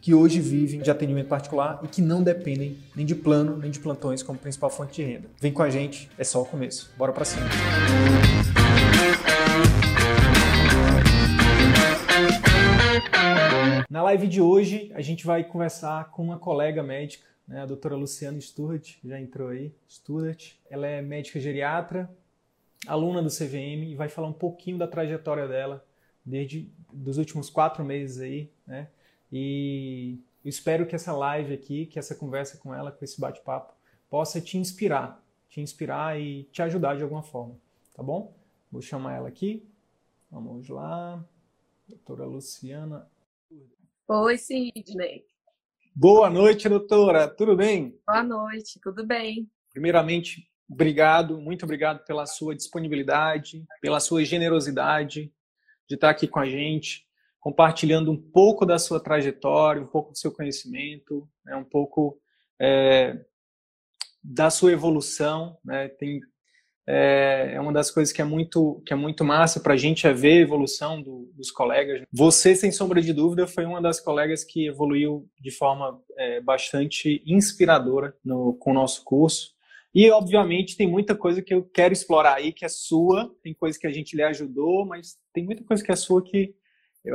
que hoje vivem de atendimento particular e que não dependem nem de plano nem de plantões como principal fonte de renda. Vem com a gente, é só o começo. Bora para cima. Na live de hoje, a gente vai conversar com uma colega médica, né, a doutora Luciana Sturt, já entrou aí, Sturt. Ela é médica geriatra, aluna do CVM e vai falar um pouquinho da trajetória dela desde dos últimos quatro meses aí, né? E eu espero que essa live aqui, que essa conversa com ela, com esse bate-papo, possa te inspirar, te inspirar e te ajudar de alguma forma, tá bom? Vou chamar ela aqui. Vamos lá. Doutora Luciana. Oi, Sidney. Boa noite, doutora. Tudo bem? Boa noite, tudo bem. Primeiramente, obrigado, muito obrigado pela sua disponibilidade, pela sua generosidade de estar aqui com a gente compartilhando um pouco da sua trajetória, um pouco do seu conhecimento, né, um pouco é, da sua evolução. Né, tem, é, é, uma das coisas que é muito, que é muito massa para a gente é ver a evolução do, dos colegas. Você, sem sombra de dúvida, foi uma das colegas que evoluiu de forma é, bastante inspiradora no, com o nosso curso. E, obviamente, tem muita coisa que eu quero explorar aí que é sua, tem coisa que a gente lhe ajudou, mas tem muita coisa que é sua que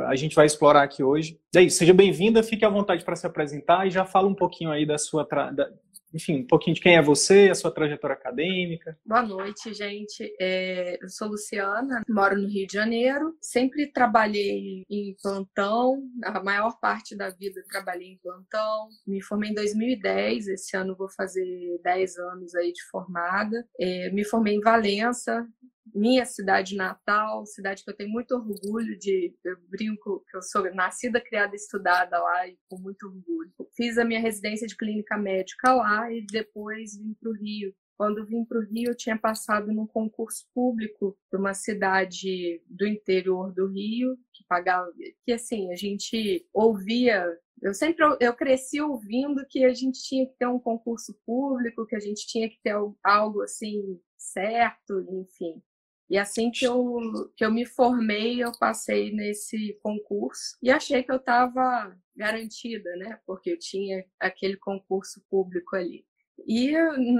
a gente vai explorar aqui hoje. Isso, seja bem-vinda, fique à vontade para se apresentar e já fala um pouquinho aí da sua, da, enfim, um pouquinho de quem é você, a sua trajetória acadêmica. Boa noite, gente. É, eu sou Luciana, moro no Rio de Janeiro. Sempre trabalhei em plantão, a maior parte da vida trabalhei em plantão. Me formei em 2010, esse ano vou fazer 10 anos aí de formada. É, me formei em Valença, minha cidade natal, cidade que eu tenho muito orgulho de. Eu brinco que eu sou nascida, criada e estudada lá e com muito orgulho. Fiz a minha residência de clínica médica lá e depois vim para o Rio. Quando vim para o Rio, eu tinha passado num concurso público para uma cidade do interior do Rio, que pagava. que assim, a gente ouvia eu sempre eu cresci ouvindo que a gente tinha que ter um concurso público, que a gente tinha que ter algo assim certo, enfim. E assim que eu, que eu me formei, eu passei nesse concurso e achei que eu estava garantida, né? Porque eu tinha aquele concurso público ali. E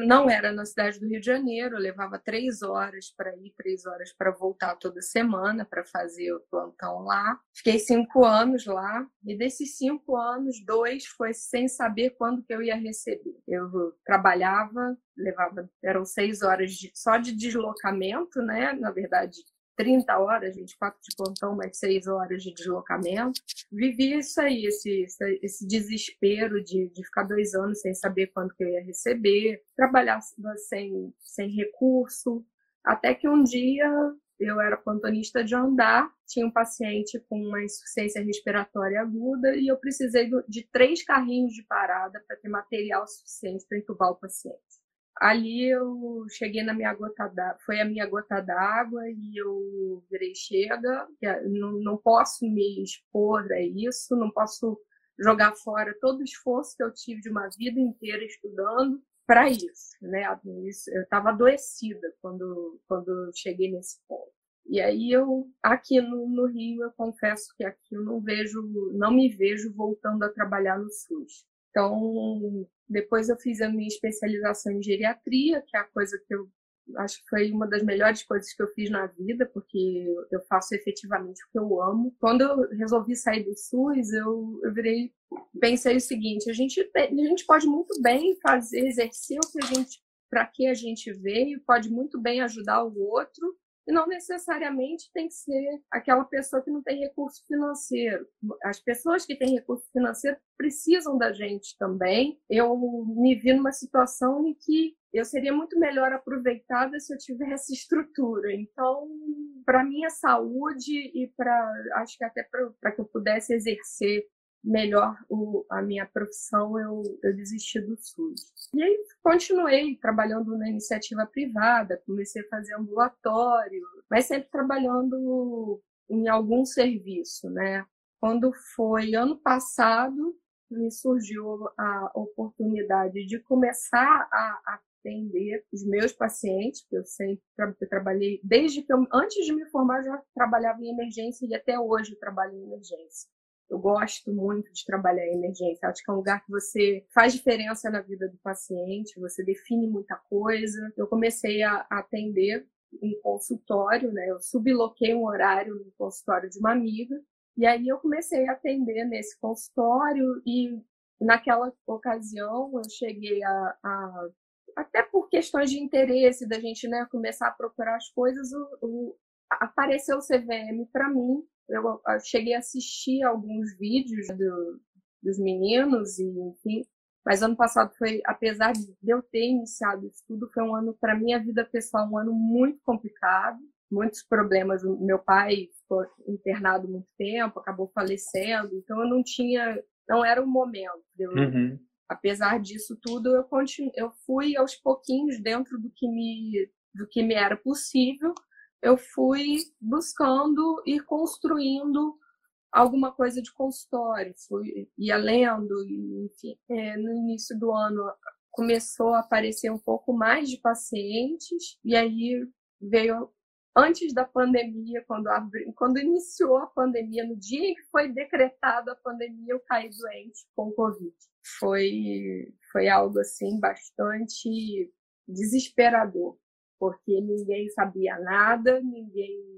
não era na cidade do Rio de Janeiro, levava três horas para ir, três horas para voltar toda semana para fazer o plantão lá. Fiquei cinco anos lá, e desses cinco anos, dois foi sem saber quando que eu ia receber. Eu trabalhava, levava, eram seis horas de, só de deslocamento, né? Na verdade, 30 horas, 24 de plantão, mais 6 horas de deslocamento. Vivi isso aí, esse, esse desespero de, de ficar dois anos sem saber quando que eu ia receber, trabalhar sem, sem recurso, até que um dia eu era plantonista de andar, tinha um paciente com uma insuficiência respiratória aguda e eu precisei de três carrinhos de parada para ter material suficiente para entubar o paciente ali eu cheguei na minha gota d'água, foi a minha gota d'água e eu virei chega, não, não posso me expor a isso, não posso jogar fora todo o esforço que eu tive de uma vida inteira estudando para isso, né? Eu estava adoecida quando quando cheguei nesse ponto. E aí eu aqui no, no Rio eu confesso que aqui eu não vejo, não me vejo voltando a trabalhar no SUS. Então, depois eu fiz a minha especialização em geriatria, que é a coisa que eu acho que foi uma das melhores coisas que eu fiz na vida, porque eu faço efetivamente o que eu amo. Quando eu resolvi sair do SUS, eu, eu virei, pensei o seguinte: a gente, a gente pode muito bem fazer, exercer o que a gente, para que a gente veio, pode muito bem ajudar o outro, e não necessariamente tem que ser aquela pessoa que não tem recurso financeiro. As pessoas que têm recurso financeiro precisam da gente também. Eu me vi numa situação em que eu seria muito melhor aproveitada se eu tivesse estrutura. Então, para minha saúde e para acho que até para que eu pudesse exercer melhor o, a minha profissão, eu, eu desisti do SUS. E aí continuei trabalhando na iniciativa privada, comecei a fazer ambulatório, mas sempre trabalhando em algum serviço, né? Quando foi ano passado, me surgiu a oportunidade de começar a atender os meus pacientes, que eu sempre eu trabalhei, desde que eu, antes de me formar, já trabalhava em emergência e até hoje trabalho em emergência. Eu gosto muito de trabalhar em emergência. Acho que é um lugar que você faz diferença na vida do paciente, você define muita coisa. Eu comecei a atender em consultório, né? Eu subloquei um horário no consultório de uma amiga. E aí eu comecei a atender nesse consultório e naquela ocasião eu cheguei a, a até por questões de interesse da gente né, começar a procurar as coisas, o, o, apareceu o CVM para mim eu cheguei a assistir alguns vídeos do, dos meninos e enfim, mas ano passado foi, apesar de eu ter iniciado isso tudo, foi um ano para minha vida pessoal um ano muito complicado, muitos problemas. Meu pai ficou internado muito tempo, acabou falecendo, então eu não tinha, não era o momento. Eu, uhum. Apesar disso tudo, eu continu, eu fui aos pouquinhos dentro do que me do que me era possível eu fui buscando ir construindo alguma coisa de consultório, fui ia lendo, enfim. É, no início do ano começou a aparecer um pouco mais de pacientes, e aí veio antes da pandemia, quando, abri, quando iniciou a pandemia, no dia em que foi decretada a pandemia, eu caí doente com Covid. Foi, foi algo assim bastante desesperador porque ninguém sabia nada, ninguém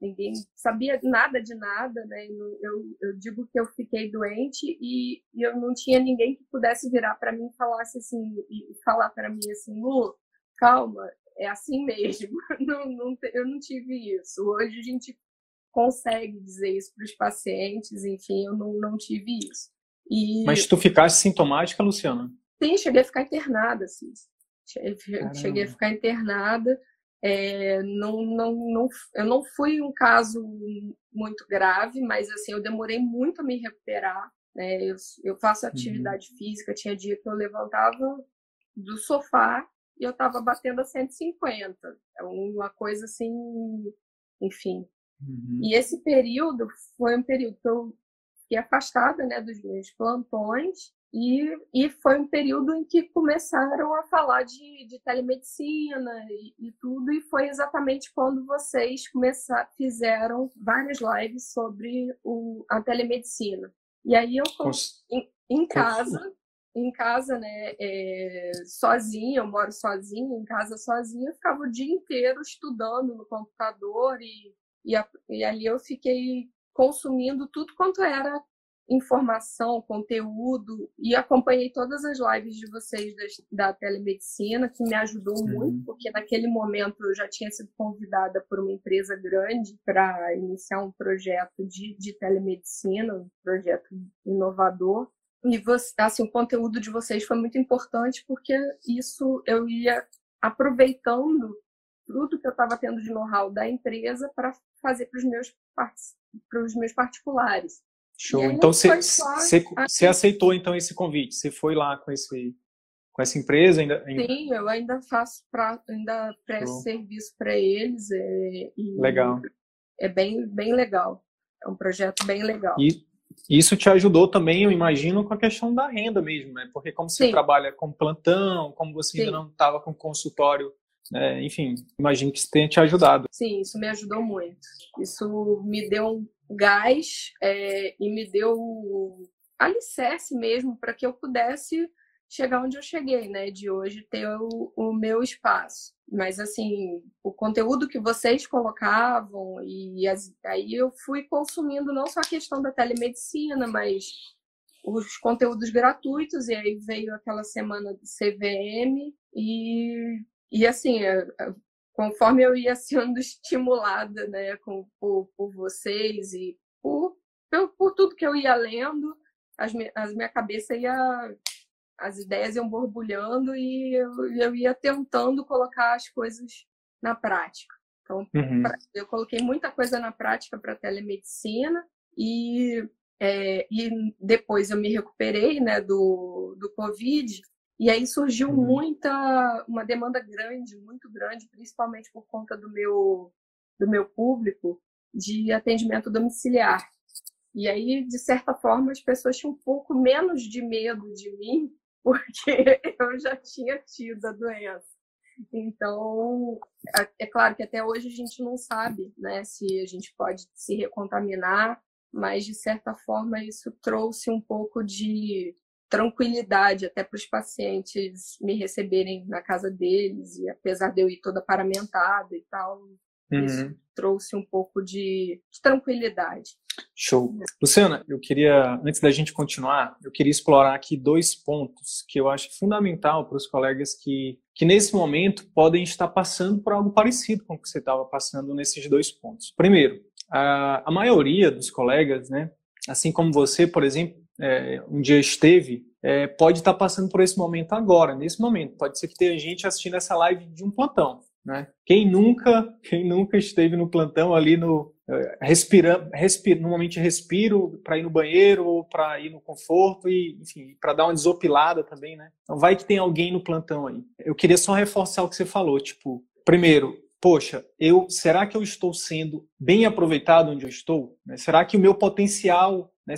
ninguém sabia nada de nada, né? Eu, eu digo que eu fiquei doente e, e eu não tinha ninguém que pudesse virar para mim e falasse assim e falar para mim assim, Lu, calma, é assim mesmo. Não, não, eu não tive isso. Hoje a gente consegue dizer isso para os pacientes, enfim, eu não, não tive isso. E... Mas tu ficaste sintomática, Luciana? Sim, cheguei a ficar internada, assim. Cheguei a ficar internada. É, não, não, não, eu não fui um caso muito grave, mas assim eu demorei muito a me recuperar. Né? Eu, eu faço uhum. atividade uhum. física, tinha dia que eu levantava do sofá e eu estava batendo a 150. É uma coisa assim, enfim. Uhum. E esse período foi um período que eu fiquei afastada né, dos meus plantões e, e foi um período em que começaram a falar de, de telemedicina e, e, tudo, e foi exatamente quando vocês começaram, fizeram várias lives sobre o, a telemedicina. E aí eu, em, em casa, em casa, né, é, sozinha, eu moro sozinha, em casa sozinha, eu ficava o dia inteiro estudando no computador e, e, a, e ali eu fiquei consumindo tudo quanto era informação, conteúdo e acompanhei todas as lives de vocês da, da telemedicina, que me ajudou uhum. muito, porque naquele momento eu já tinha sido convidada por uma empresa grande para iniciar um projeto de, de telemedicina, um projeto inovador. E você, assim, o conteúdo de vocês foi muito importante porque isso eu ia aproveitando tudo que eu estava tendo de know-how da empresa para fazer para os meus, meus particulares. Show. Então você aceitou então esse convite? Você foi lá com esse com essa empresa ainda? ainda... Sim, eu ainda faço pra, ainda presto serviço para eles. É, legal. É bem bem legal. É um projeto bem legal. E isso te ajudou também, eu imagino, com a questão da renda mesmo, né? Porque como você Sim. trabalha com plantão, como você Sim. ainda não estava com consultório é, enfim, imagino que isso tenha te ajudado. Sim, isso me ajudou muito. Isso me deu um gás é, e me deu alicerce mesmo para que eu pudesse chegar onde eu cheguei, né? De hoje ter o, o, meu espaço. Mas, assim, o conteúdo que vocês colocavam, e as, aí eu fui consumindo não só a questão da telemedicina, mas os conteúdos gratuitos, e aí veio aquela semana do CVM, e, e assim, conforme eu ia sendo estimulada, né, com, por, por vocês e por, por, por, tudo que eu ia lendo, as, as minha cabeça ia as ideias iam borbulhando e eu, eu ia tentando colocar as coisas na prática. Então, uhum. pra, eu coloquei muita coisa na prática para telemedicina e, é, e depois eu me recuperei né, do, do Covid e aí surgiu uhum. muita, uma demanda grande, muito grande, principalmente por conta do meu, do meu público, de atendimento domiciliar. E aí, de certa forma, as pessoas tinham um pouco menos de medo de mim, porque eu já tinha tido a doença. Então, é claro que até hoje a gente não sabe né, se a gente pode se recontaminar, mas de certa forma isso trouxe um pouco de tranquilidade até para os pacientes me receberem na casa deles, e apesar de eu ir toda paramentada e tal, uhum. isso trouxe um pouco de, de tranquilidade. Show. Luciana, eu queria, antes da gente continuar, eu queria explorar aqui dois pontos que eu acho fundamental para os colegas que, que nesse momento podem estar passando por algo parecido com o que você estava passando nesses dois pontos. Primeiro, a, a maioria dos colegas, né, assim como você, por exemplo, é, um dia esteve, é, pode estar passando por esse momento agora, nesse momento. Pode ser que tenha gente assistindo essa live de um plantão. Né? Quem nunca, quem nunca esteve no plantão ali no respirando, respira, normalmente respiro para ir no banheiro ou para ir no conforto e, enfim, para dar uma desopilada também, né? Então vai que tem alguém no plantão aí. Eu queria só reforçar o que você falou, tipo, primeiro, poxa, eu será que eu estou sendo bem aproveitado onde eu estou? Né? Será que o meu potencial, né,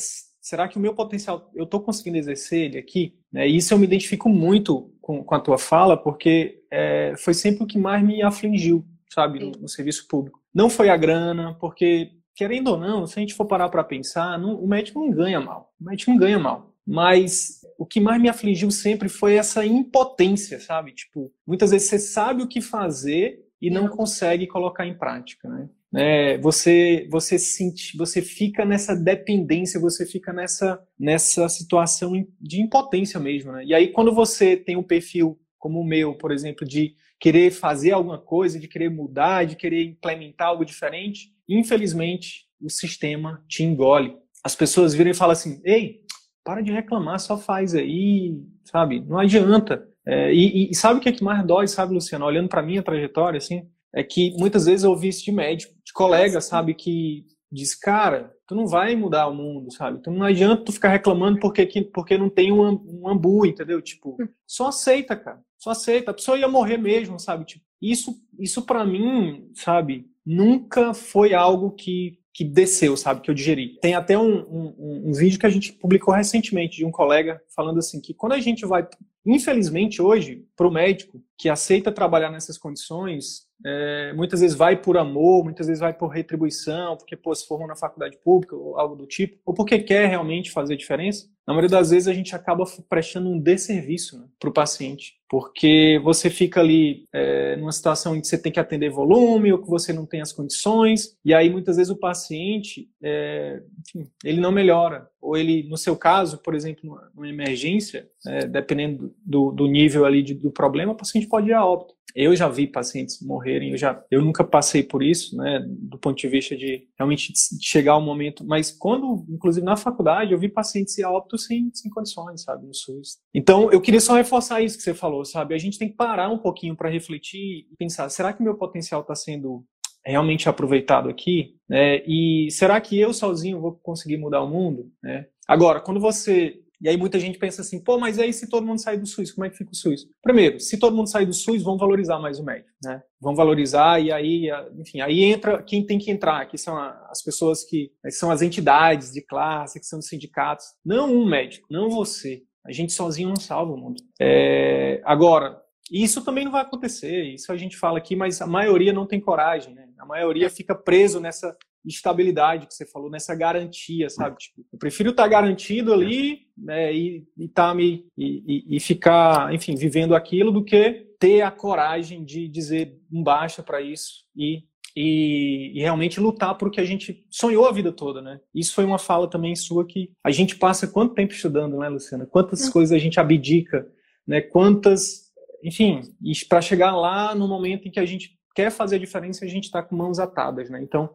será que o meu potencial, eu estou conseguindo exercer ele aqui? Né? E isso eu me identifico muito com, com a tua fala, porque é, foi sempre o que mais me afligiu, sabe, no, no, serviço público. Não foi a grana, porque, querendo ou não, se a gente for parar para pensar, não, o médico não ganha mal. O médico não ganha mal. Mas o que mais me afligiu sempre foi essa impotência, sabe? Tipo, muitas vezes você sabe o que fazer e não consegue colocar em prática, né? É, você você sente, você fica nessa dependência, você fica nessa nessa situação de impotência mesmo, né? E aí quando você tem um perfil como o meu, por exemplo, de querer fazer alguma coisa, de querer mudar, de querer implementar algo diferente, infelizmente o sistema te engole. As pessoas viram e falam assim: "Ei, para de reclamar, só faz aí, sabe? Não adianta". É, e, e, sabe o que é que mais dói, sabe, Luciano? Olhando para minha trajetória, assim, é que muitas vezes eu ouvi isso de médico, colega, sabe, que diz, cara, tu não vai mudar o mundo, sabe? Então não adianta tu ficar reclamando porque, porque não tem um, um ambu, entendeu? Tipo, só aceita, cara. Só aceita. A pessoa ia morrer mesmo, sabe? Tipo, isso, isso para mim, sabe, nunca foi algo que, que desceu, sabe, que eu digeri. Tem até um, um, um vídeo que a gente publicou recentemente de um colega falando assim que quando a gente vai, infelizmente hoje, para o médico que aceita trabalhar nessas condições, é, muitas vezes vai por amor, muitas vezes vai por retribuição, porque pô, se formou na faculdade pública ou algo do tipo, ou porque quer realmente fazer diferença. Na maioria das vezes a gente acaba prestando um desserviço né, para o paciente, porque você fica ali é, numa situação em que você tem que atender volume ou que você não tem as condições, e aí muitas vezes o paciente, é, enfim, ele não melhora. Ou ele, no seu caso, por exemplo, numa emergência, é, dependendo do, do nível ali de, do problema, o paciente pode ir a óbito. Eu já vi pacientes morrerem, eu, já, eu nunca passei por isso, né, do ponto de vista de realmente chegar ao momento, mas quando, inclusive na faculdade, eu vi pacientes ir a óbito sem, sem condições, sabe, no SUS. Então, eu queria só reforçar isso que você falou, sabe, a gente tem que parar um pouquinho para refletir e pensar, será que meu potencial está sendo realmente aproveitado aqui? Né? E será que eu sozinho vou conseguir mudar o mundo? Né? Agora, quando você e aí muita gente pensa assim, pô, mas aí se todo mundo sair do SUS, como é que fica o SUS? Primeiro, se todo mundo sair do SUS, vão valorizar mais o médico, né? Vão valorizar e aí, enfim, aí entra quem tem que entrar, que são as pessoas que, que são as entidades de classe, que são os sindicatos. Não um médico, não você. A gente sozinho não salva o mundo. É, agora, isso também não vai acontecer, isso a gente fala aqui, mas a maioria não tem coragem, né? A maioria fica preso nessa estabilidade que você falou, nessa garantia, sabe? Tipo, eu prefiro estar tá garantido ali né, e, e, tá me, e, e, ficar, enfim, vivendo aquilo do que ter a coragem de dizer um baixa para isso e, e, e, realmente lutar por o que a gente sonhou a vida toda, né? Isso foi uma fala também sua que a gente passa quanto tempo estudando, né, Luciana? Quantas coisas a gente abdica, né? Quantas, enfim, para chegar lá no momento em que a gente quer fazer a diferença a gente está com mãos atadas, né? Então,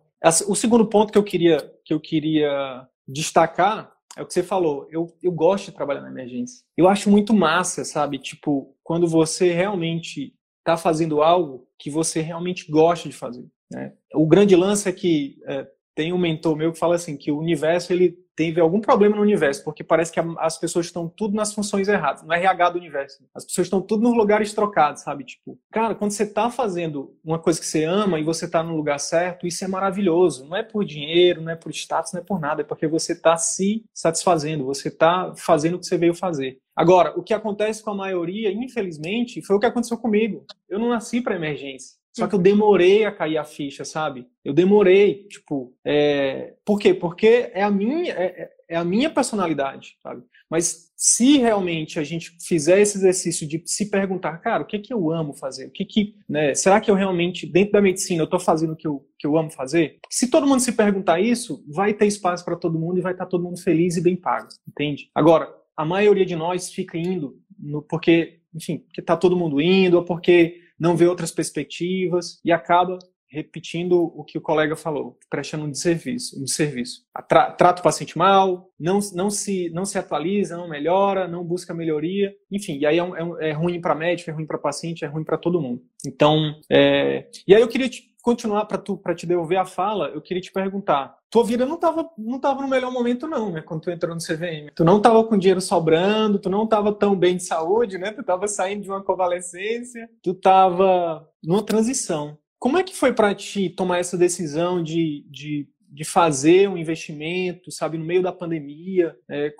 o segundo ponto que eu queria, que eu queria destacar é o que você falou. Eu, eu gosto de trabalhar na emergência. Eu acho muito massa, sabe? Tipo, quando você realmente está fazendo algo que você realmente gosta de fazer. Né? O grande lance é que é, tem um mentor meu que fala assim que o universo ele teve algum problema no universo, porque parece que as pessoas estão tudo nas funções erradas, no RH do universo. As pessoas estão tudo nos lugares trocados, sabe? Tipo, cara, quando você está fazendo uma coisa que você ama e você está no lugar certo, isso é maravilhoso. Não é por dinheiro, não é por status, não é por nada, é porque você está se satisfazendo, você está fazendo o que você veio fazer. Agora, o que acontece com a maioria, infelizmente, foi o que aconteceu comigo. Eu não nasci para emergência. Só que eu demorei a cair a ficha, sabe? Eu demorei, tipo, é... por quê? Porque é a minha, é, é, é, a minha personalidade, sabe? Mas se realmente a gente fizer esse exercício de se perguntar, cara, o que que eu amo fazer? O que que, né? Será que eu realmente dentro da medicina eu estou fazendo o que eu, que eu amo fazer? Se todo mundo se perguntar isso, vai ter espaço para todo mundo e vai estar tá todo mundo feliz e bem pago, entende? Agora, a maioria de nós fica indo no porque, enfim, porque está todo mundo indo ou porque não vê outras perspectivas e acaba repetindo o que o colega falou, prestando um desserviço, um desserviço. Tra trata o paciente mal, não, não, se, não se atualiza, não melhora, não busca melhoria, enfim, e aí é, é, é ruim para médico, é ruim para paciente, é ruim para todo mundo. Então, é... e aí eu queria te continuar para tu para te devolver a fala, eu queria te perguntar. Tua vida não estava não tava no melhor momento não, né, quando tu entrou no CVM. Tu não estava com dinheiro sobrando, tu não estava tão bem de saúde, né? Tu estava saindo de uma convalescência, tu estava numa transição. Como é que foi para ti tomar essa decisão de, de, de, fazer um investimento, sabe, no meio da pandemia? É,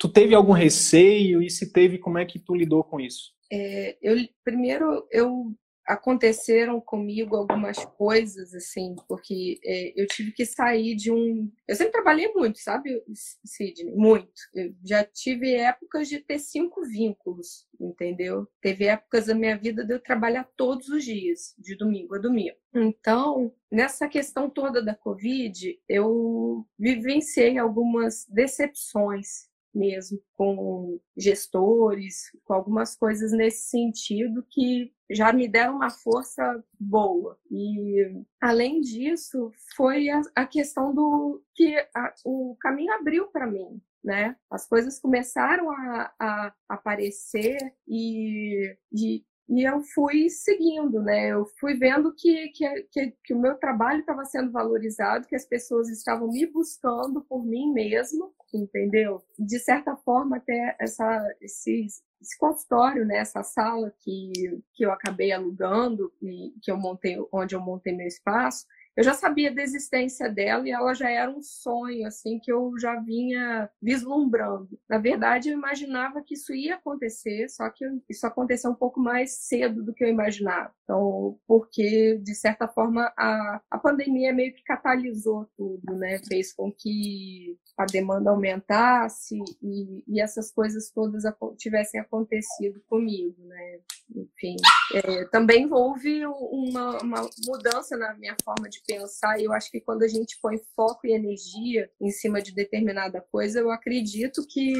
tu teve algum receio e se teve, como é que tu lidou com isso? É, eu primeiro eu aconteceram comigo algumas coisas, assim, porque é, eu tive que sair de um. Eu sempre trabalhei muito, sabe, Sidney? Muito. Eu já tive épocas de ter cinco vínculos, entendeu? Teve épocas da minha vida de eu trabalhar todos os dias, de domingo a domingo. Então, nessa questão toda da Covid, eu vivenciei algumas decepções mesmo com gestores, com algumas coisas nesse sentido que já me deram uma força boa. E além disso, foi a, a questão do que a, o caminho abriu para mim. Né? As coisas começaram a, a aparecer e, e e eu fui seguindo, né? Eu fui vendo que, que, que, que o meu trabalho estava sendo valorizado, que as pessoas estavam me buscando por mim mesma, entendeu? De certa forma, até essa, esse, esse consultório, né? Essa sala que, que eu acabei alugando e que eu montei, onde eu montei meu espaço, eu já sabia da existência dela e ela já era um sonho assim que eu já vinha vislumbrando. Na verdade, eu imaginava que isso ia acontecer, só que isso aconteceu um pouco mais cedo do que eu imaginava. Então, porque de certa forma a, a pandemia meio que catalisou tudo, né? Fez com que a demanda aumentasse e, e essas coisas todas tivessem acontecido comigo, né? Enfim, é, também houve uma, uma mudança na minha forma de pensar, e eu acho que quando a gente põe foco e energia em cima de determinada coisa, eu acredito que,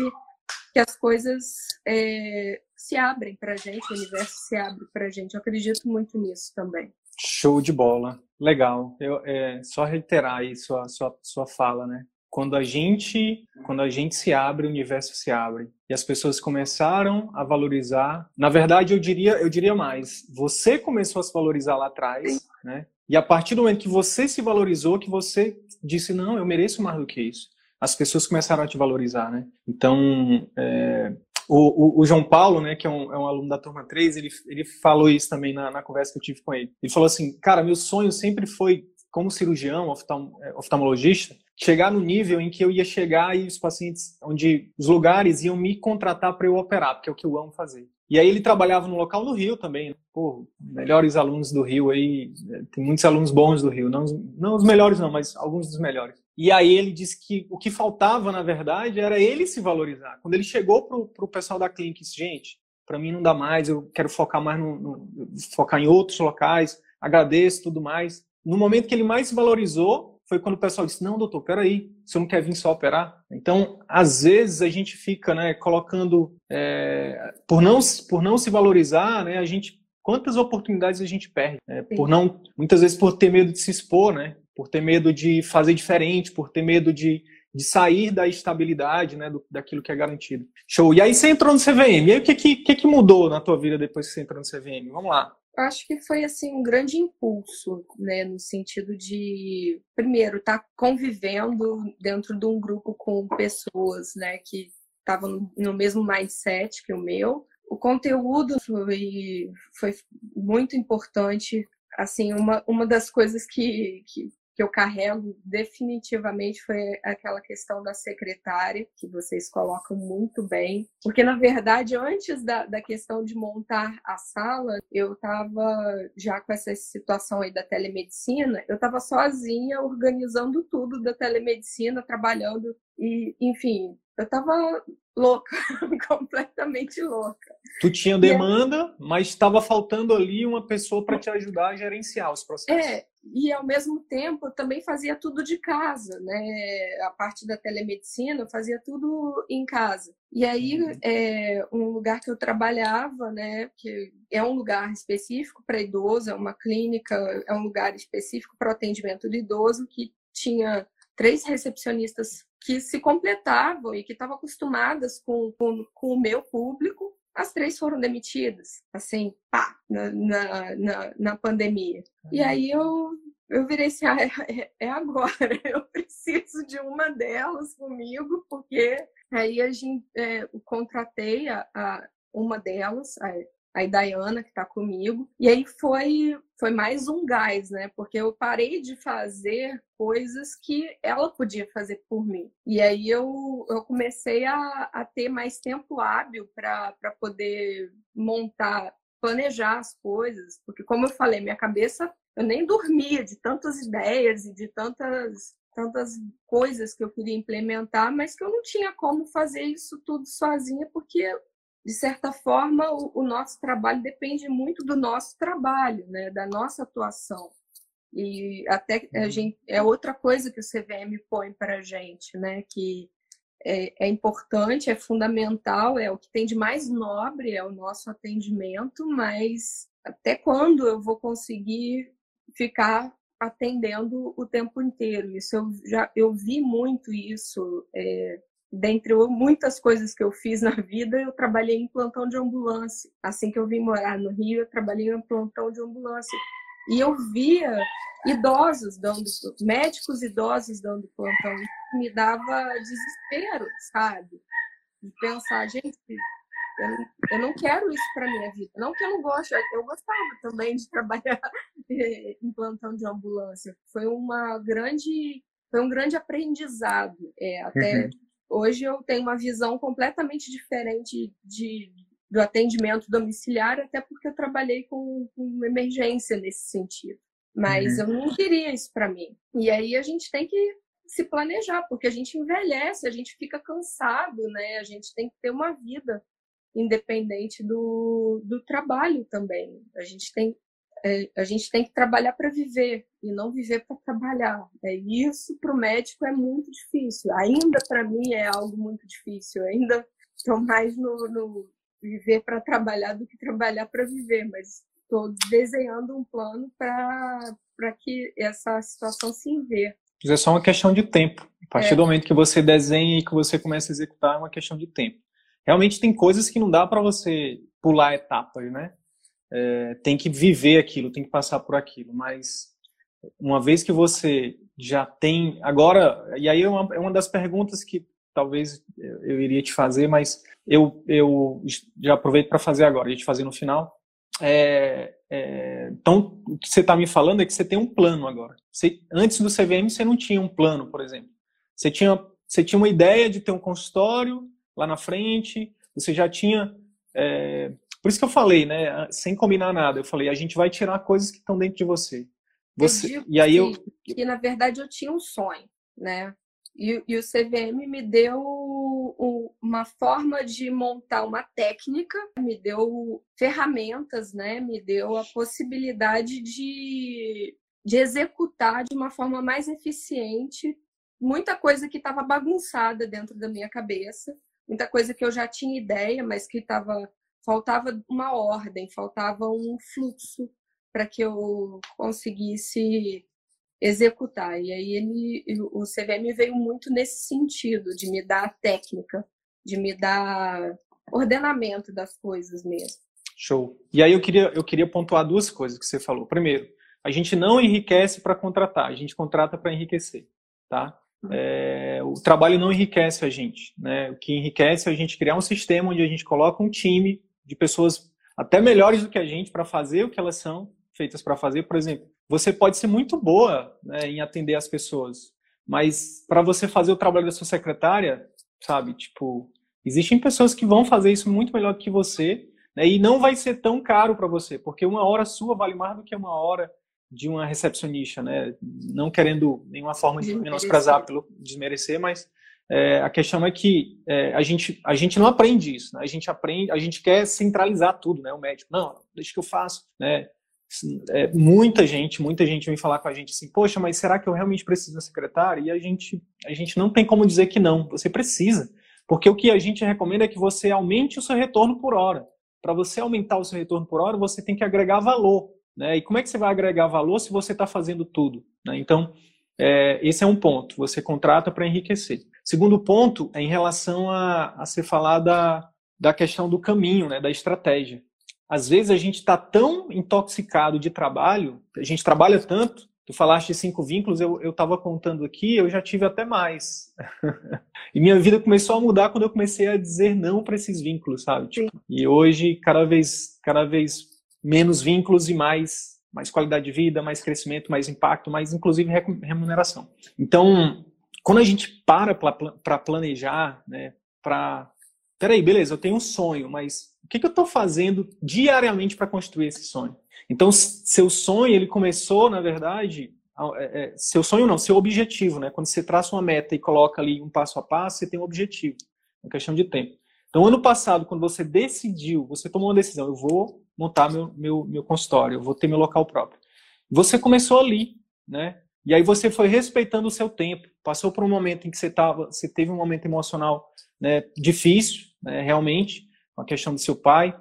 que as coisas é, se abrem para a gente, o universo se abre para a gente. Eu acredito muito nisso também. Show de bola, legal. Eu, é, só reiterar aí sua, sua, sua fala, né? Quando a gente, quando a gente se abre, o universo se abre. E as pessoas começaram a valorizar. Na verdade, eu diria, eu diria mais. Você começou a se valorizar lá atrás, né? E a partir do momento que você se valorizou, que você disse, não, eu mereço mais do que isso, as pessoas começaram a te valorizar, né? Então, é, o, o, o, João Paulo, né, que é um, é um, aluno da turma 3, ele, ele falou isso também na, na, conversa que eu tive com ele. Ele falou assim, cara, meu sonho sempre foi, como cirurgião, oftalm, é, oftalmologista, chegar no nível em que eu ia chegar e os pacientes, onde os lugares iam me contratar para eu operar, porque é o que eu amo fazer. E aí ele trabalhava no local no Rio também. Né? Pô, melhores alunos do Rio aí, tem muitos alunos bons do Rio, não, não os melhores não, mas alguns dos melhores. E aí ele disse que o que faltava, na verdade, era ele se valorizar. Quando ele chegou pro, pro pessoal da clínica, disse, gente, para mim não dá mais, eu quero focar mais no, no, focar em outros locais, agradeço tudo mais. No momento que ele mais se valorizou, foi quando o pessoal disse: Não, doutor, peraí, você não quer vir só operar? Então, às vezes, a gente fica né, colocando, é, por, não, por não se valorizar, né, a gente quantas oportunidades a gente perde né? por não, muitas vezes por ter medo de se expor, né? Por ter medo de fazer diferente, por ter medo de, de sair da estabilidade, né? Do, daquilo que é garantido. Show. E aí você entrou no CVM. E aí o que, que, que mudou na tua vida depois que você entrou no CVM? Vamos lá. Acho que foi assim um grande impulso, né, no sentido de primeiro estar tá convivendo dentro de um grupo com pessoas, né, que estavam no mesmo mindset que o meu. O conteúdo foi, foi muito importante. Assim, uma, uma das coisas que, que que eu carrego definitivamente foi aquela questão da secretária, que vocês colocam muito bem. Porque, na verdade, antes da, da questão de montar a sala, eu estava já com essa situação aí da telemedicina, eu estava sozinha organizando tudo da telemedicina, trabalhando e, enfim, eu estava louca, completamente louca. Tu tinha demanda, mas estava faltando ali uma pessoa para te ajudar a gerenciar os processos. É, e ao mesmo tempo eu também fazia tudo de casa, né? A parte da telemedicina eu fazia tudo em casa. E aí uhum. é, um lugar que eu trabalhava, né? Que é um lugar específico para idoso, é uma clínica, é um lugar específico para o atendimento do idoso que tinha três recepcionistas que se completavam e que estavam acostumadas com, com, com o meu público as três foram demitidas, assim, pá, na, na, na, na pandemia. E uhum. aí eu, eu virei assim, ah, é, é, agora, eu preciso de uma delas comigo, porque aí a gente, é, contratei a, a, uma delas, a, a Dayana, que está comigo. E aí foi, foi mais um gás, né? Porque eu parei de fazer coisas que ela podia fazer por mim. E aí eu, eu comecei a, a ter mais tempo hábil para poder montar, planejar as coisas. Porque, como eu falei, minha cabeça, eu nem dormia de tantas ideias e de tantas tantas coisas que eu queria implementar, mas que eu não tinha como fazer isso tudo sozinha, porque de certa forma, o, o, nosso trabalho depende muito do nosso trabalho, né? da nossa atuação. E até a uhum. gente, é outra coisa que o CVM põe para a gente, né? que é, é, importante, é fundamental, é o que tem de mais nobre, é o nosso atendimento, mas até quando eu vou conseguir ficar atendendo o tempo inteiro? Isso eu já eu vi muito isso. É, dentre muitas coisas que eu fiz na vida, eu trabalhei em plantão de ambulância. Assim que eu vim morar no Rio, eu trabalhei em plantão de ambulância. E eu via idosos dando, médicos idosos dando plantão. Me dava desespero, sabe? De pensar, gente, eu não, eu não quero isso para minha vida. Não que eu não goste, eu gostava também de trabalhar em plantão de ambulância. Foi uma grande, foi um grande aprendizado, é, até uhum Hoje eu tenho uma visão completamente diferente de, do atendimento domiciliar, até porque eu trabalhei com, com emergência nesse sentido. Mas uhum. eu não queria isso para mim. E aí a gente tem que se planejar, porque a gente envelhece, a gente fica cansado, né? A gente tem que ter uma vida independente do, do trabalho também. A gente tem é, a gente tem que trabalhar para viver e não viver para trabalhar. É isso para o médico é muito difícil. Ainda para mim é algo muito difícil. Ainda estou mais no, no viver para trabalhar do que trabalhar para viver, mas estou desenhando um plano para que essa situação se inverta. É só uma questão de tempo. A partir é. do momento que você desenha e que você começa a executar, é uma questão de tempo. Realmente tem coisas que não dá para você pular etapas, né? É, tem que viver aquilo, tem que passar por aquilo. Mas uma vez que você já tem. Agora, e aí é uma, é uma das perguntas que talvez eu iria te fazer, mas eu, eu já aproveito para fazer agora, a gente fazer no final. É, é, então, o que você está me falando é que você tem um plano agora. Você, antes do CVM, você não tinha um plano, por exemplo. Você tinha, você tinha uma ideia de ter um consultório lá na frente, você já tinha é, por isso que eu falei, né? Sem combinar nada, eu falei, a gente vai tirar coisas que estão dentro de você. Você e aí eu que na verdade eu tinha um sonho, né? E, e o CVM me deu uma forma de montar uma técnica, me deu ferramentas, né? Me deu a possibilidade de, de executar de uma forma mais eficiente muita coisa que estava bagunçada dentro da minha cabeça, muita coisa que eu já tinha ideia, mas que estava faltava uma ordem, faltava um fluxo para que eu conseguisse executar. E aí ele, o CVM veio muito nesse sentido, de me dar técnica, de me dar ordenamento das coisas mesmo. Show. E aí eu queria, eu queria pontuar duas coisas que você falou. Primeiro, a gente não enriquece para contratar, a gente contrata para enriquecer, tá? Uhum. É, o trabalho não enriquece a gente, né? O que enriquece é a gente criar um sistema onde a gente coloca um time de pessoas até melhores do que a gente para fazer o que elas são feitas para fazer. Por exemplo, você pode ser muito boa né, em atender as pessoas, mas para você fazer o trabalho da sua secretária, sabe, tipo, existem pessoas que vão fazer isso muito melhor que você, né, e não vai ser tão caro para você, porque uma hora sua vale mais do que uma hora de uma recepcionista, né? Não querendo nenhuma forma de menosprezar, pelo desmerecer, mas é, a questão é que é, a, gente, a gente não aprende isso, né? A gente aprende, a gente quer centralizar tudo, né? O médico, não, deixa que eu faço, né? É, muita gente, muita gente vem falar com a gente assim, poxa, mas será que eu realmente preciso da secretária? E a gente, a gente não tem como dizer que não, você precisa. Porque o que a gente recomenda é que você aumente o seu retorno por hora. Para você aumentar o seu retorno por hora, você tem que agregar valor. Né? E como é que você vai agregar valor se você está fazendo tudo? Né? Então, é, esse é um ponto. Você contrata para enriquecer. Segundo ponto é em relação a, a ser falar da, da questão do caminho, né, da estratégia. Às vezes a gente está tão intoxicado de trabalho, a gente trabalha tanto. Tu falaste de cinco vínculos, eu estava contando aqui, eu já tive até mais. e minha vida começou a mudar quando eu comecei a dizer não para esses vínculos, sabe? Tipo, e hoje, cada vez, cada vez menos vínculos e mais, mais qualidade de vida, mais crescimento, mais impacto, mais inclusive remuneração. Então, quando a gente para para planejar, né, para peraí, beleza, eu tenho um sonho, mas o que, que eu estou fazendo diariamente para construir esse sonho? Então, seu sonho ele começou, na verdade, é, é, seu sonho não, seu objetivo, né? Quando você traça uma meta e coloca ali um passo a passo, você tem um objetivo, uma questão de tempo. Então, ano passado, quando você decidiu, você tomou uma decisão, eu vou montar meu, meu, meu consultório, eu vou ter meu local próprio. Você começou ali, né? E aí você foi respeitando o seu tempo, passou por um momento em que você tava, você teve um momento emocional né, difícil, né, realmente, com a questão do seu pai.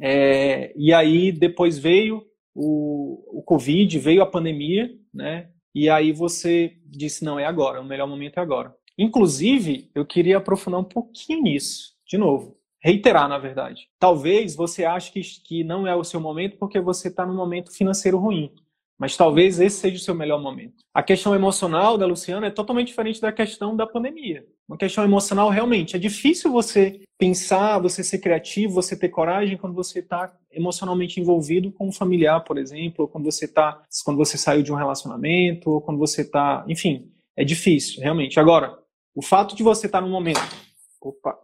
É, e aí depois veio o, o Covid, veio a pandemia, né? E aí você disse, não, é agora, o melhor momento é agora. Inclusive, eu queria aprofundar um pouquinho nisso, de novo reiterar, na verdade. Talvez você ache que, que não é o seu momento porque você está num momento financeiro ruim. Mas talvez esse seja o seu melhor momento. A questão emocional da Luciana é totalmente diferente da questão da pandemia. Uma questão emocional, realmente, é difícil você pensar, você ser criativo, você ter coragem quando você está emocionalmente envolvido com um familiar, por exemplo, ou quando você tá, quando você saiu de um relacionamento, ou quando você está, enfim, é difícil, realmente. Agora, o fato de você estar tá num momento, opa,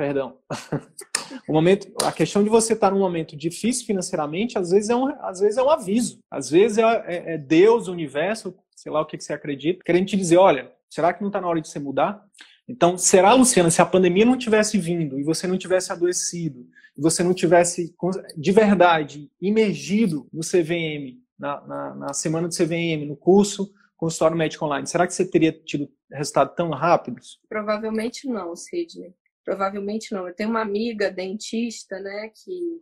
Perdão. o momento, a questão de você estar num momento difícil financeiramente, às vezes é um, às vezes é um aviso. Às vezes é, é, é Deus, o universo, sei lá o que, que você acredita, querendo te dizer, olha, será que não está na hora de você mudar? Então, será, Luciana, se a pandemia não tivesse vindo e você não tivesse adoecido, e você não tivesse de verdade imergido no CVM, na, na, na semana do CVM, no curso consultório médico online, será que você teria tido resultados tão rápidos? Provavelmente não, Sidney. Provavelmente não. Eu tenho uma amiga dentista, né, que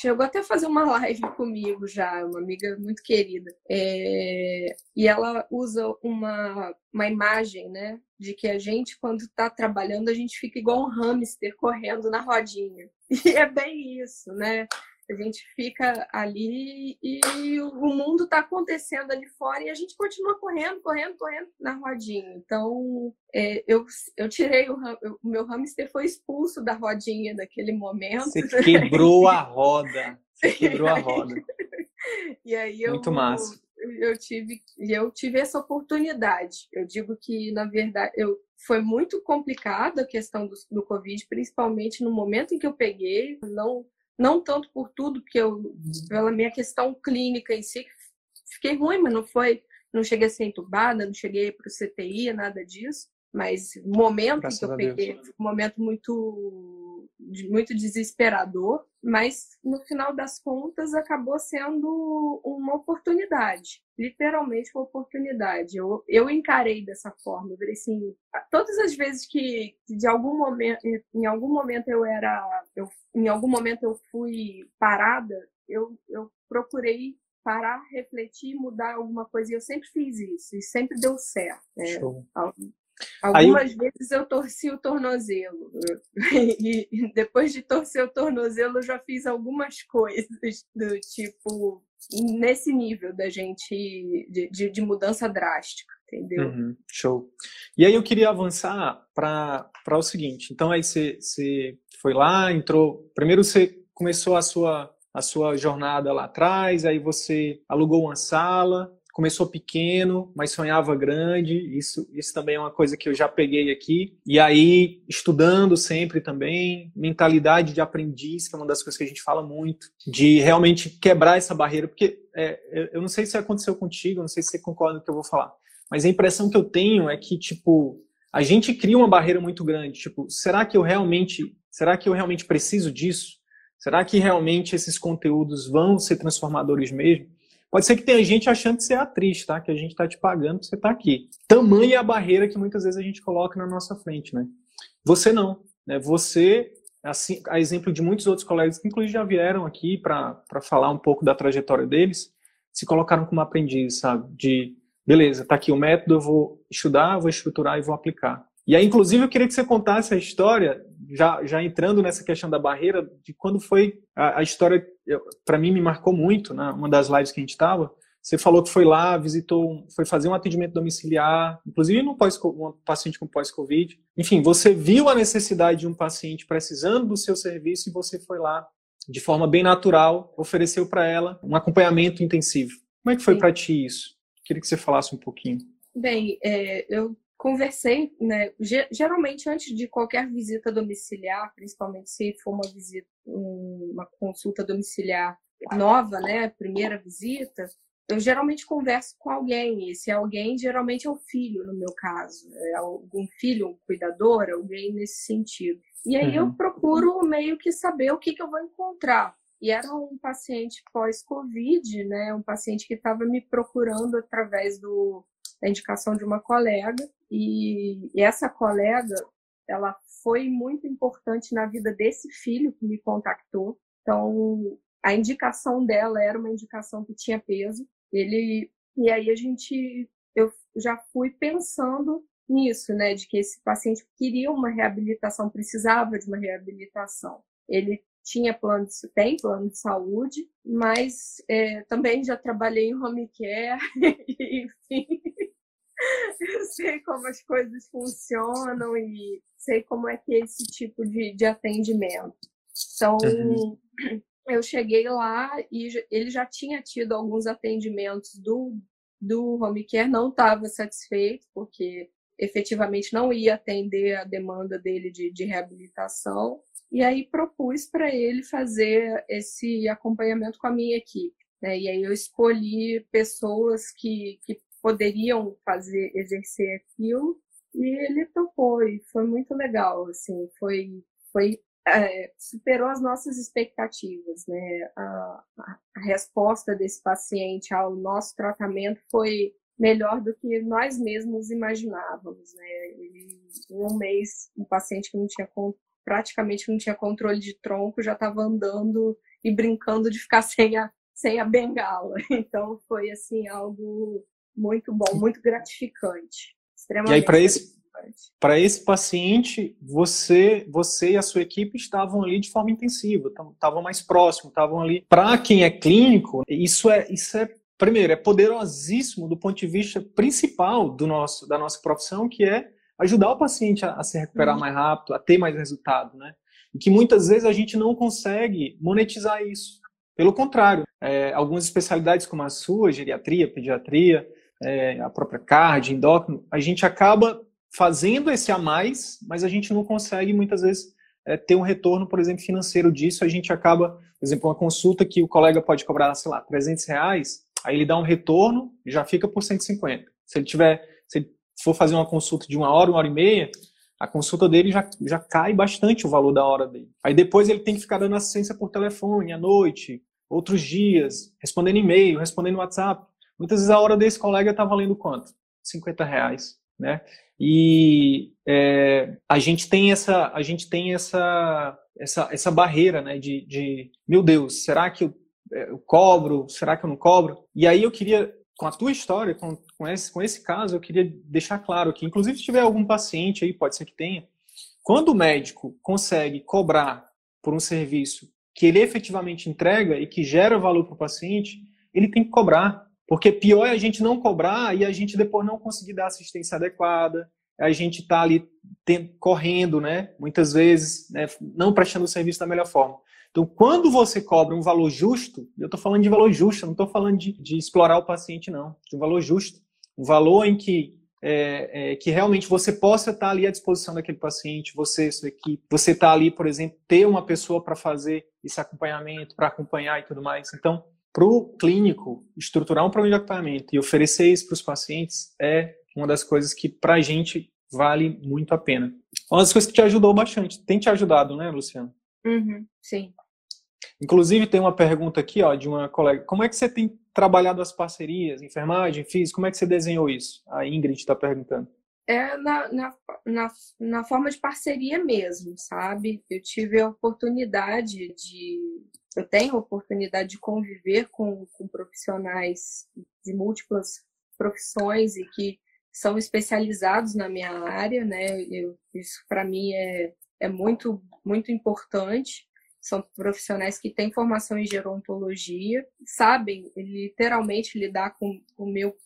chegou até a fazer uma live comigo já, uma amiga muito querida. É... E ela usa uma, uma imagem, né, de que a gente, quando está trabalhando, a gente fica igual um hamster correndo na rodinha. E é bem isso, né? A gente fica ali e o mundo está acontecendo ali fora e a gente continua correndo, correndo, correndo na rodinha. Então, é, eu, eu tirei o, o, meu hamster foi expulso da rodinha naquele momento. Você quebrou a roda. Você quebrou a roda. e aí eu, Muito massa. Eu tive, eu tive essa oportunidade. Eu digo que, na verdade, eu, foi muito complicado a questão do, do Covid, principalmente no momento em que eu peguei. Não não tanto por tudo, porque eu, pela minha questão clínica em si, fiquei ruim, mas não foi, não cheguei a ser entubada, não cheguei para o CTI, nada disso. Mas o momento Graças que eu peguei foi um momento muito, muito desesperador, mas no final das contas acabou sendo uma oportunidade, literalmente uma oportunidade. Eu, eu encarei dessa forma, eu falei assim, todas as vezes que de algum momento, em algum momento eu era, eu, em algum momento eu fui parada, eu, eu procurei parar, refletir, mudar alguma coisa. E eu sempre fiz isso, e sempre deu certo. É, Algumas vezes eu torci o tornozelo. E depois de torcer o tornozelo, eu já fiz algumas coisas do tipo nesse nível da gente de, de, de mudança drástica, entendeu? Uhum, show. E aí eu queria avançar para o seguinte. Então aí você, você foi lá, entrou. Primeiro você começou a sua a sua jornada lá atrás, aí você alugou uma sala, começou pequeno, mas sonhava grande. Isso, isso também é uma coisa que eu já peguei aqui. E aí, estudando sempre também, mentalidade de aprendiz, que é uma das coisas que a gente fala muito, de realmente quebrar essa barreira, porque é, eu não sei se aconteceu contigo, não sei se você concorda com o que eu vou falar, mas a impressão que eu tenho é que, tipo, a gente cria uma barreira muito grande. Tipo, será que eu realmente, será que eu realmente preciso disso? Será que realmente esses conteúdos vão ser transformadores mesmo? Pode ser que tenha gente achando que você é atriz, tá? Que a gente está te pagando você tá aqui. Tamanha é a barreira que muitas vezes a gente coloca na nossa frente, né? Você não. Né? Você, assim, a exemplo de muitos outros colegas que inclusive já vieram aqui para falar um pouco da trajetória deles, se colocaram como aprendiz, sabe? De, beleza, tá aqui o método, eu vou estudar, vou estruturar e vou aplicar. E aí, inclusive, eu queria que você contasse a história já, já entrando nessa questão da barreira, de quando foi a, a história, para mim me marcou muito, né? uma das lives que a gente estava, você falou que foi lá, visitou, foi fazer um atendimento domiciliar, inclusive no pós, um paciente com pós-Covid. Enfim, você viu a necessidade de um paciente precisando do seu serviço e você foi lá, de forma bem natural, ofereceu para ela um acompanhamento intensivo. Como é que foi para ti isso? Queria que você falasse um pouquinho. Bem, é, eu conversei, né? Geralmente antes de qualquer visita domiciliar, principalmente se for uma visita, uma consulta domiciliar nova, né? Primeira visita, eu geralmente converso com alguém. Esse alguém geralmente é o filho, no meu caso, é algum filho, um cuidador, alguém nesse sentido. E aí uhum. eu procuro meio que saber o que, que eu vou encontrar. E era um paciente pós-Covid, né? Um paciente que estava me procurando através do da indicação de uma colega e, e essa colega ela foi muito importante na vida desse filho que me contactou. Então, a indicação dela era uma indicação que tinha peso. Ele e aí a gente eu já fui pensando nisso, né, de que esse paciente queria uma reabilitação, precisava de uma reabilitação. Ele tinha plano de, tem plano de saúde, mas é, também já trabalhei em home care, enfim, eu sei como as coisas funcionam e sei como é que é esse tipo de, de atendimento. Então, uhum. eu cheguei lá e ele já tinha tido alguns atendimentos do, do home care, não estava satisfeito, porque efetivamente não ia atender a demanda dele de, de reabilitação. E aí propus para ele fazer esse acompanhamento com a minha equipe. Né? E aí eu escolhi pessoas que, que poderiam fazer, exercer aquilo, e ele topou, e foi muito legal, assim, foi, foi é, superou as nossas expectativas, né? A, a, resposta desse paciente ao nosso tratamento foi melhor do que nós mesmos imaginávamos, né? Ele, em um mês, um paciente que não tinha praticamente não tinha controle de tronco já estava andando e brincando de ficar sem a, sem a bengala. Então foi assim algo muito bom, muito gratificante. Extremamente e aí, para esse, para esse paciente, você, você e a sua equipe estavam ali de forma intensiva, estavam mais próximos, estavam ali. Para quem é clínico, isso é, isso é primeiro, é poderosíssimo do ponto de vista principal do nosso, da nossa profissão, que é ajudar o paciente a, a se recuperar uhum. mais rápido, a ter mais resultado, né? E que muitas vezes a gente não consegue monetizar isso. Pelo contrário, é, algumas especialidades como a sua, geriatria, pediatria, é, a própria card, endócrino, a gente acaba fazendo esse a mais, mas a gente não consegue muitas vezes é, ter um retorno, por exemplo, financeiro disso. A gente acaba, por exemplo, uma consulta que o colega pode cobrar, sei lá, 300 reais, aí ele dá um retorno e já fica por 150. Se ele tiver, se ele for fazer uma consulta de uma hora, uma hora e meia, a consulta dele já, já cai bastante o valor da hora dele. Aí depois ele tem que ficar dando assistência por telefone à noite, outros dias, respondendo e-mail, respondendo WhatsApp. Muitas vezes a hora desse colega está valendo quanto? 50 reais, né? E é, a gente tem essa, a gente tem essa, essa, essa barreira, né? De, de meu Deus, será que eu, é, eu cobro? Será que eu não cobro? E aí eu queria com a tua história, com, com, esse, com esse caso, eu queria deixar claro que, inclusive, se tiver algum paciente aí, pode ser que tenha, quando o médico consegue cobrar por um serviço que ele efetivamente entrega e que gera valor para o paciente, ele tem que cobrar. Porque pior é a gente não cobrar e a gente depois não conseguir dar assistência adequada, a gente está ali correndo, né? Muitas vezes, né? não prestando o serviço da melhor forma. Então, quando você cobra um valor justo, eu estou falando de valor justo, não estou falando de, de, explorar o paciente, não. De um valor justo. Um valor em que, é, é, que realmente você possa estar ali à disposição daquele paciente, você, sua equipe, você está ali, por exemplo, ter uma pessoa para fazer esse acompanhamento, para acompanhar e tudo mais. Então, para o clínico estruturar um programa de acompanhamento e oferecer isso para os pacientes é uma das coisas que, para a gente, vale muito a pena. Uma das coisas que te ajudou bastante. Tem te ajudado, né, Luciano? Uhum, sim. Inclusive, tem uma pergunta aqui ó, de uma colega. Como é que você tem trabalhado as parcerias, enfermagem, física? Como é que você desenhou isso? A Ingrid está perguntando. É na, na, na, na, forma de parceria mesmo, sabe? Eu tive a oportunidade de. Eu tenho a oportunidade de conviver com, com profissionais de múltiplas profissões e que são especializados na minha área, né? Eu, isso para mim é, é muito, muito importante. São profissionais que têm formação em gerontologia, sabem literalmente lidar com o meu,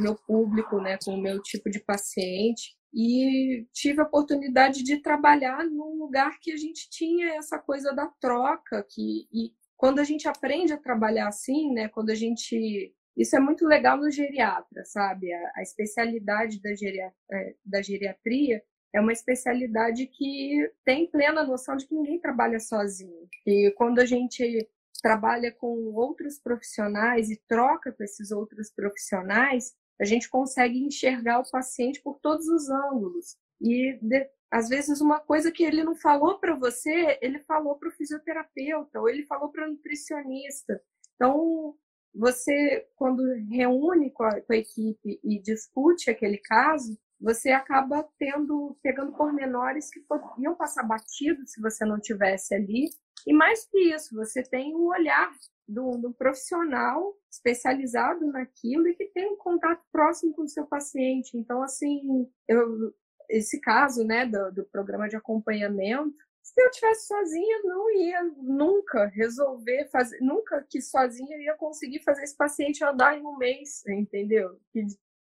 meu público, né, com o meu tipo de paciente. E tive a oportunidade de trabalhar num lugar que a gente tinha essa coisa da troca, que e quando a gente aprende a trabalhar assim, né, quando a gente isso é muito legal no geriatra, sabe? A, a especialidade da, geria, é, da geriatria é uma especialidade que tem plena noção de que ninguém trabalha sozinho. E quando a gente trabalha com outros profissionais e troca com esses outros profissionais, a gente consegue enxergar o paciente por todos os ângulos. E de, às vezes uma coisa que ele não falou para você, ele falou para o fisioterapeuta ou ele falou para o nutricionista. Então, você, quando reúne com a, com a equipe e discute aquele caso, você acaba tendo, pegando pormenores que iam passar batido se você não tivesse ali. E mais que isso, você tem o olhar do, do, profissional especializado naquilo e que tem um contato próximo com o seu paciente. Então, assim, eu, esse caso, né, do, do programa de acompanhamento, se eu tivesse sozinha, não ia nunca resolver fazer, nunca que sozinha ia conseguir fazer esse paciente andar em um mês, entendeu?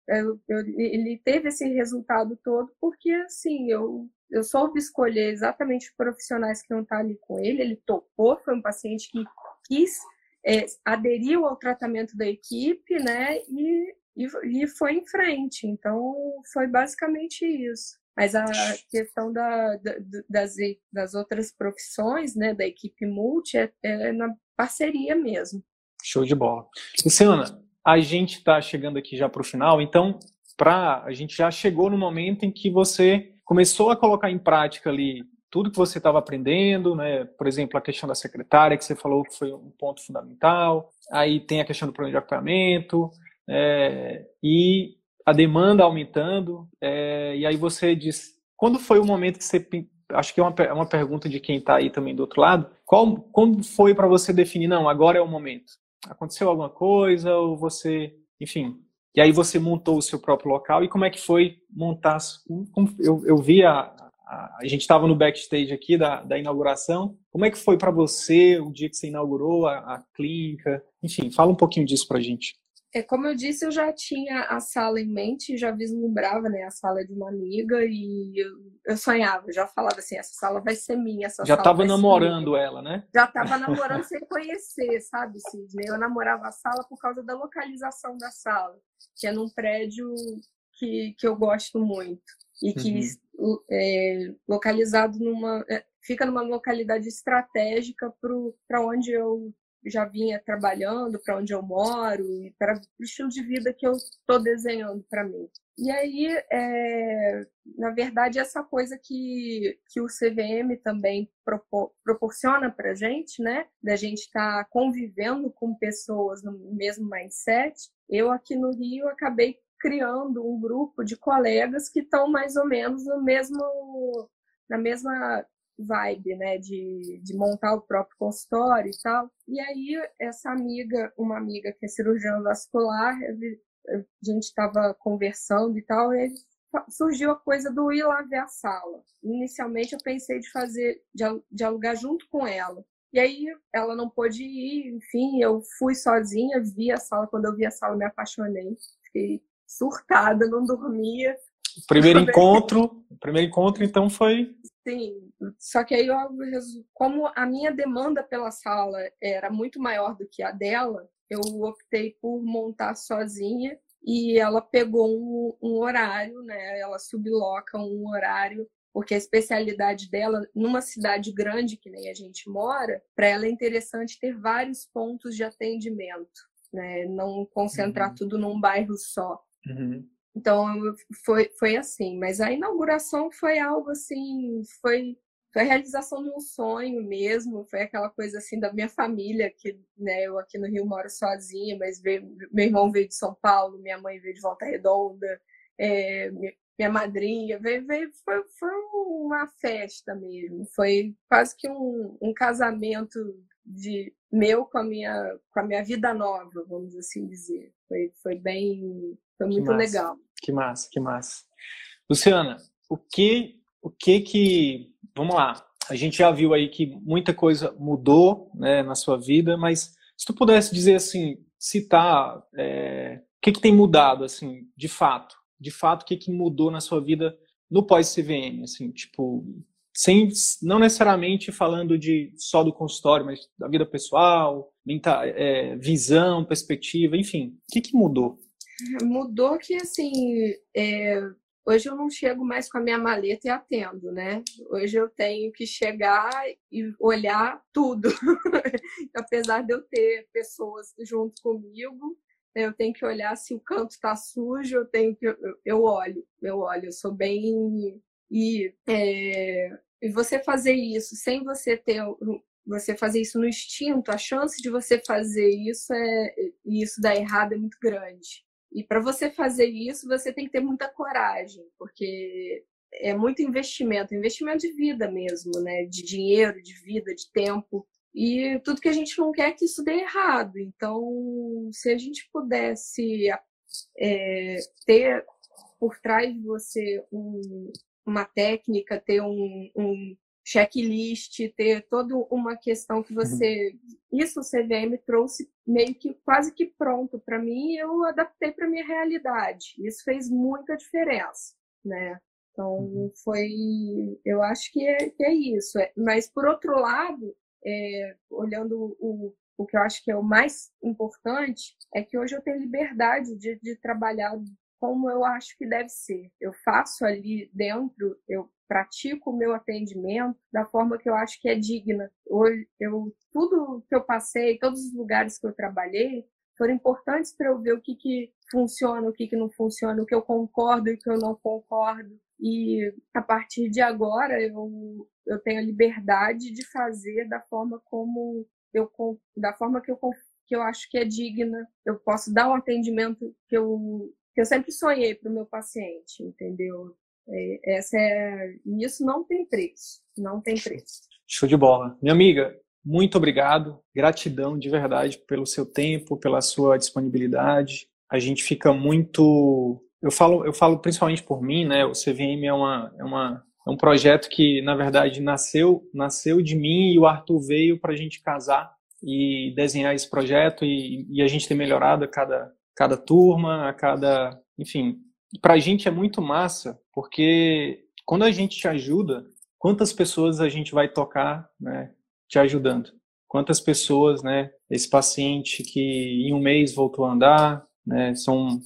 eu, eu, ele teve esse resultado todo porque, assim, eu, eu soube escolher exatamente os profissionais que iam estar ali com ele, ele topou, foi um paciente que quis, é, aderiu ao tratamento da equipe, né, e, e, e foi em frente. Então, foi basicamente isso. Mas a questão da, da, das, das outras profissões, né, da equipe multi, é, é na parceria mesmo. Show de bola. Luciana, a gente está chegando aqui já para o final, então pra, a gente já chegou no momento em que você começou a colocar em prática ali tudo que você estava aprendendo, né? Por exemplo, a questão da secretária, que você falou que foi um ponto fundamental. Aí tem a questão do plano de acompanhamento é, e a demanda aumentando. É, e aí você diz, quando foi o momento que você acho que é uma, é uma pergunta de quem está aí também do outro lado. Qual, quando foi para você definir, não, agora é o momento? aconteceu alguma coisa ou você, enfim. E aí você montou o seu próprio local e como é que foi montar? Eu, eu vi a, a, a gente estava no backstage aqui da, da inauguração. Como é que foi para você o dia que você inaugurou a, a clínica? Enfim, fala um pouquinho disso para a gente. É, como eu disse, eu já tinha a sala em mente, já vislumbrava né, a sala de uma amiga e eu, eu sonhava, já falava assim, essa sala vai ser minha, essa Já estava namorando ela, né? Já estava namorando sem conhecer, sabe, Sidney? Eu namorava a sala por causa da localização da sala, que é num prédio que, que eu gosto muito e que uhum. é localizado numa... É, fica numa localidade estratégica para onde eu já vinha trabalhando, para onde eu moro e para o estilo de vida que eu estou desenhando para mim. E aí, é, na verdade, essa coisa que, que o CVM também propor, proporciona para a gente, né? Da gente estar tá convivendo com pessoas no mesmo mindset. Eu aqui no Rio acabei criando um grupo de colegas que estão mais ou menos no mesmo, na mesma vibe, né, de, de montar o próprio consultório e tal. E aí, essa amiga, uma amiga que é cirurgiã vascular, a gente estava conversando e tal, e surgiu a coisa do ir lá ver a sala. Inicialmente, eu pensei de fazer, de alugar junto com ela. E aí, ela não pôde ir, enfim, eu fui sozinha, vi a sala. Quando eu vi a sala, me apaixonei. Fiquei surtada, não dormia. O primeiro encontro, o primeiro encontro, então, foi Sim, só que aí, como a minha demanda pela sala era muito maior do que a dela, eu optei por montar sozinha e ela pegou um, um horário, né? Ela subloca um horário porque a especialidade dela, numa cidade grande que nem a gente mora, para ela é interessante ter vários pontos de atendimento, né? Não concentrar uhum. tudo num bairro só. Uhum. Então foi, foi assim, mas a inauguração foi algo assim, foi, foi a realização de um sonho mesmo, foi aquela coisa assim da minha família, que né, eu aqui no Rio moro sozinha, mas veio, meu irmão veio de São Paulo, minha mãe veio de Volta Redonda, é, minha madrinha, veio, veio, foi, foi uma festa mesmo, foi quase que um, um casamento de meu com a minha com a minha vida nova, vamos assim dizer. Foi, foi bem, foi muito legal. Que massa, que massa. Luciana, o que, o que que, vamos lá, a gente já viu aí que muita coisa mudou né, na sua vida, mas se tu pudesse dizer assim, citar é, o que, que tem mudado, assim, de fato, de fato, o que, que mudou na sua vida no pós-CVM, assim, tipo, sem, não necessariamente falando de só do consultório, mas da vida pessoal, é, visão, perspectiva, enfim, o que, que mudou? Mudou que, assim, é, hoje eu não chego mais com a minha maleta e atendo, né? Hoje eu tenho que chegar e olhar tudo. Apesar de eu ter pessoas junto comigo, eu tenho que olhar se o canto está sujo, eu tenho que. Eu olho, eu olho, eu sou bem. E, é, e você fazer isso sem você ter você fazer isso no instinto, a chance de você fazer isso é isso dar errado é muito grande. E para você fazer isso, você tem que ter muita coragem, porque é muito investimento, investimento de vida mesmo, né? De dinheiro, de vida, de tempo. E tudo que a gente não quer é que isso dê errado. Então, se a gente pudesse é, ter por trás de você um, uma técnica, ter um, um checklist, ter toda uma questão que você. Uhum. Isso o CVM trouxe meio que quase que pronto para mim e eu adaptei para minha realidade. Isso fez muita diferença, né? Então uhum. foi. Eu acho que é, que é isso. É, mas por outro lado, é, olhando o, o que eu acho que é o mais importante, é que hoje eu tenho liberdade de, de trabalhar como eu acho que deve ser. Eu faço ali dentro, eu pratico o meu atendimento da forma que eu acho que é digna. Hoje, eu, tudo que eu passei, todos os lugares que eu trabalhei, foram importantes para eu ver o que, que funciona, o que, que não funciona, o que eu concordo e o que eu não concordo. E a partir de agora eu, eu tenho a liberdade de fazer da forma como eu da forma que eu, que eu acho que é digna. Eu posso dar um atendimento que eu, que eu sempre sonhei para o meu paciente, entendeu? É, essa é, isso não tem preço, não tem preço. Show de bola. Minha amiga, muito obrigado, gratidão de verdade pelo seu tempo, pela sua disponibilidade. A gente fica muito, eu falo, eu falo principalmente por mim, né? O CVM é uma, é uma é um projeto que na verdade nasceu, nasceu de mim e o Arthur veio para a gente casar e desenhar esse projeto e, e a gente tem melhorado a cada cada turma, a cada, enfim, para a gente é muito massa, porque quando a gente te ajuda, quantas pessoas a gente vai tocar, né, te ajudando? Quantas pessoas, né, esse paciente que em um mês voltou a andar, né, são,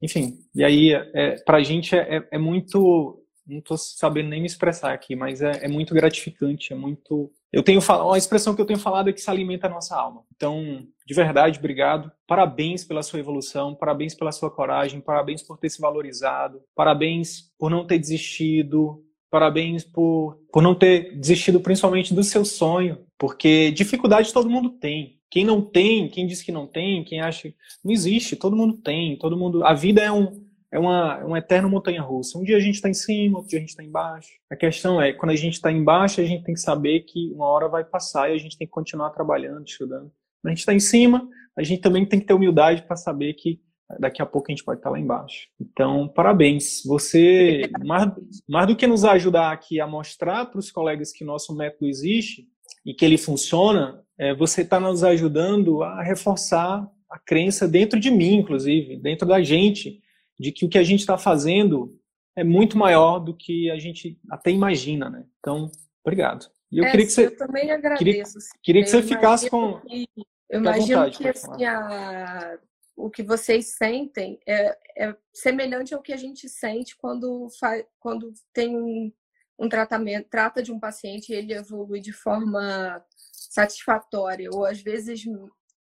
enfim, e aí é, para a gente é, é, é muito, não estou sabendo nem me expressar aqui, mas é, é muito gratificante, é muito eu tenho uma expressão que eu tenho falado é que se alimenta a nossa alma. Então, de verdade, obrigado. Parabéns pela sua evolução, parabéns pela sua coragem, parabéns por ter se valorizado, parabéns por não ter desistido, parabéns por, por não ter desistido principalmente do seu sonho, porque dificuldade todo mundo tem. Quem não tem, quem diz que não tem, quem acha não existe, todo mundo tem, todo mundo. A vida é um é uma, uma eterna montanha-russa. Um dia a gente está em cima, outro dia a gente está embaixo. A questão é, quando a gente está embaixo, a gente tem que saber que uma hora vai passar e a gente tem que continuar trabalhando, estudando. Quando a gente está em cima, a gente também tem que ter humildade para saber que daqui a pouco a gente pode estar tá lá embaixo. Então, parabéns. Você, mais, mais do que nos ajudar aqui a mostrar para os colegas que nosso método existe e que ele funciona, é, você está nos ajudando a reforçar a crença dentro de mim, inclusive, dentro da gente, de que o que a gente está fazendo é muito maior do que a gente até imagina, né? Então, obrigado. E eu é, queria que você. Eu também agradeço. Queria, queria que você ficasse com. Que, eu imagino vontade, que assim, a, o que vocês sentem é, é, semelhante ao que a gente sente quando, fa, quando tem um, um tratamento, trata de um paciente e ele evolui de forma satisfatória, ou às vezes,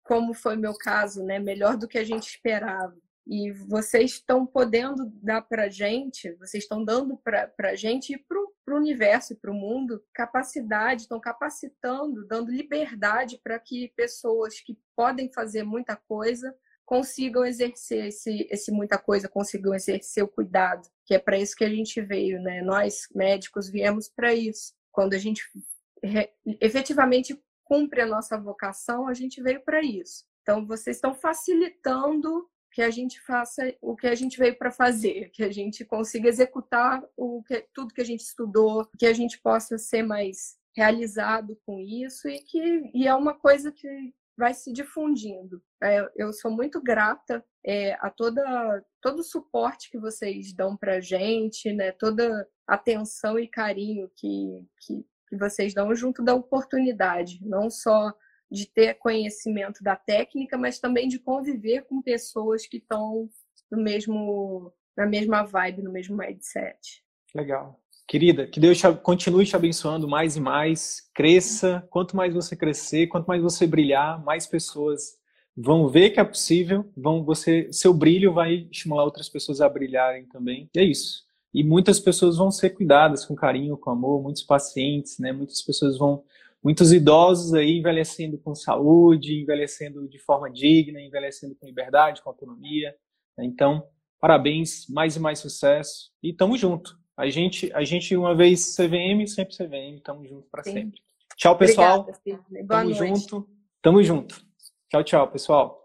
como foi meu caso, né, melhor do que a gente esperava. E vocês estão podendo dar para gente, vocês estão dando para a gente e para o universo e para o mundo capacidade, estão capacitando, dando liberdade para que pessoas que podem fazer muita coisa consigam exercer esse, esse muita coisa, consigam exercer o cuidado, que é para isso que a gente veio, né? Nós, médicos, viemos para isso. Quando a gente efetivamente cumpre a nossa vocação, a gente veio para isso. Então, vocês estão facilitando que a gente faça o que a gente veio para fazer, que a gente consiga executar o que, tudo que a gente estudou, que a gente possa ser mais realizado com isso e que e é uma coisa que vai se difundindo. É, eu sou muito grata é, a toda todo o suporte que vocês dão para gente, né? Toda atenção e carinho que, que, que vocês dão junto da oportunidade, não só de ter conhecimento da técnica, mas também de conviver com pessoas que estão no mesmo na mesma vibe, no mesmo mindset. Legal. Querida, que Deus continue te abençoando mais e mais, cresça. Quanto mais você crescer, quanto mais você brilhar, mais pessoas vão ver que é possível, vão você, seu brilho vai estimular outras pessoas a brilharem também. E é isso. E muitas pessoas vão ser cuidadas com carinho, com amor, muitos pacientes, né? Muitas pessoas vão muitos idosos aí envelhecendo com saúde, envelhecendo de forma digna, envelhecendo com liberdade, com autonomia. Né? Então, parabéns, mais e mais sucesso e tamo junto. A gente, a gente uma vez CVM, sempre CVM, tamo junto para sempre. Tchau, pessoal. Obrigada, Boa tamo noite. junto. Tamo junto. Tchau, tchau, pessoal.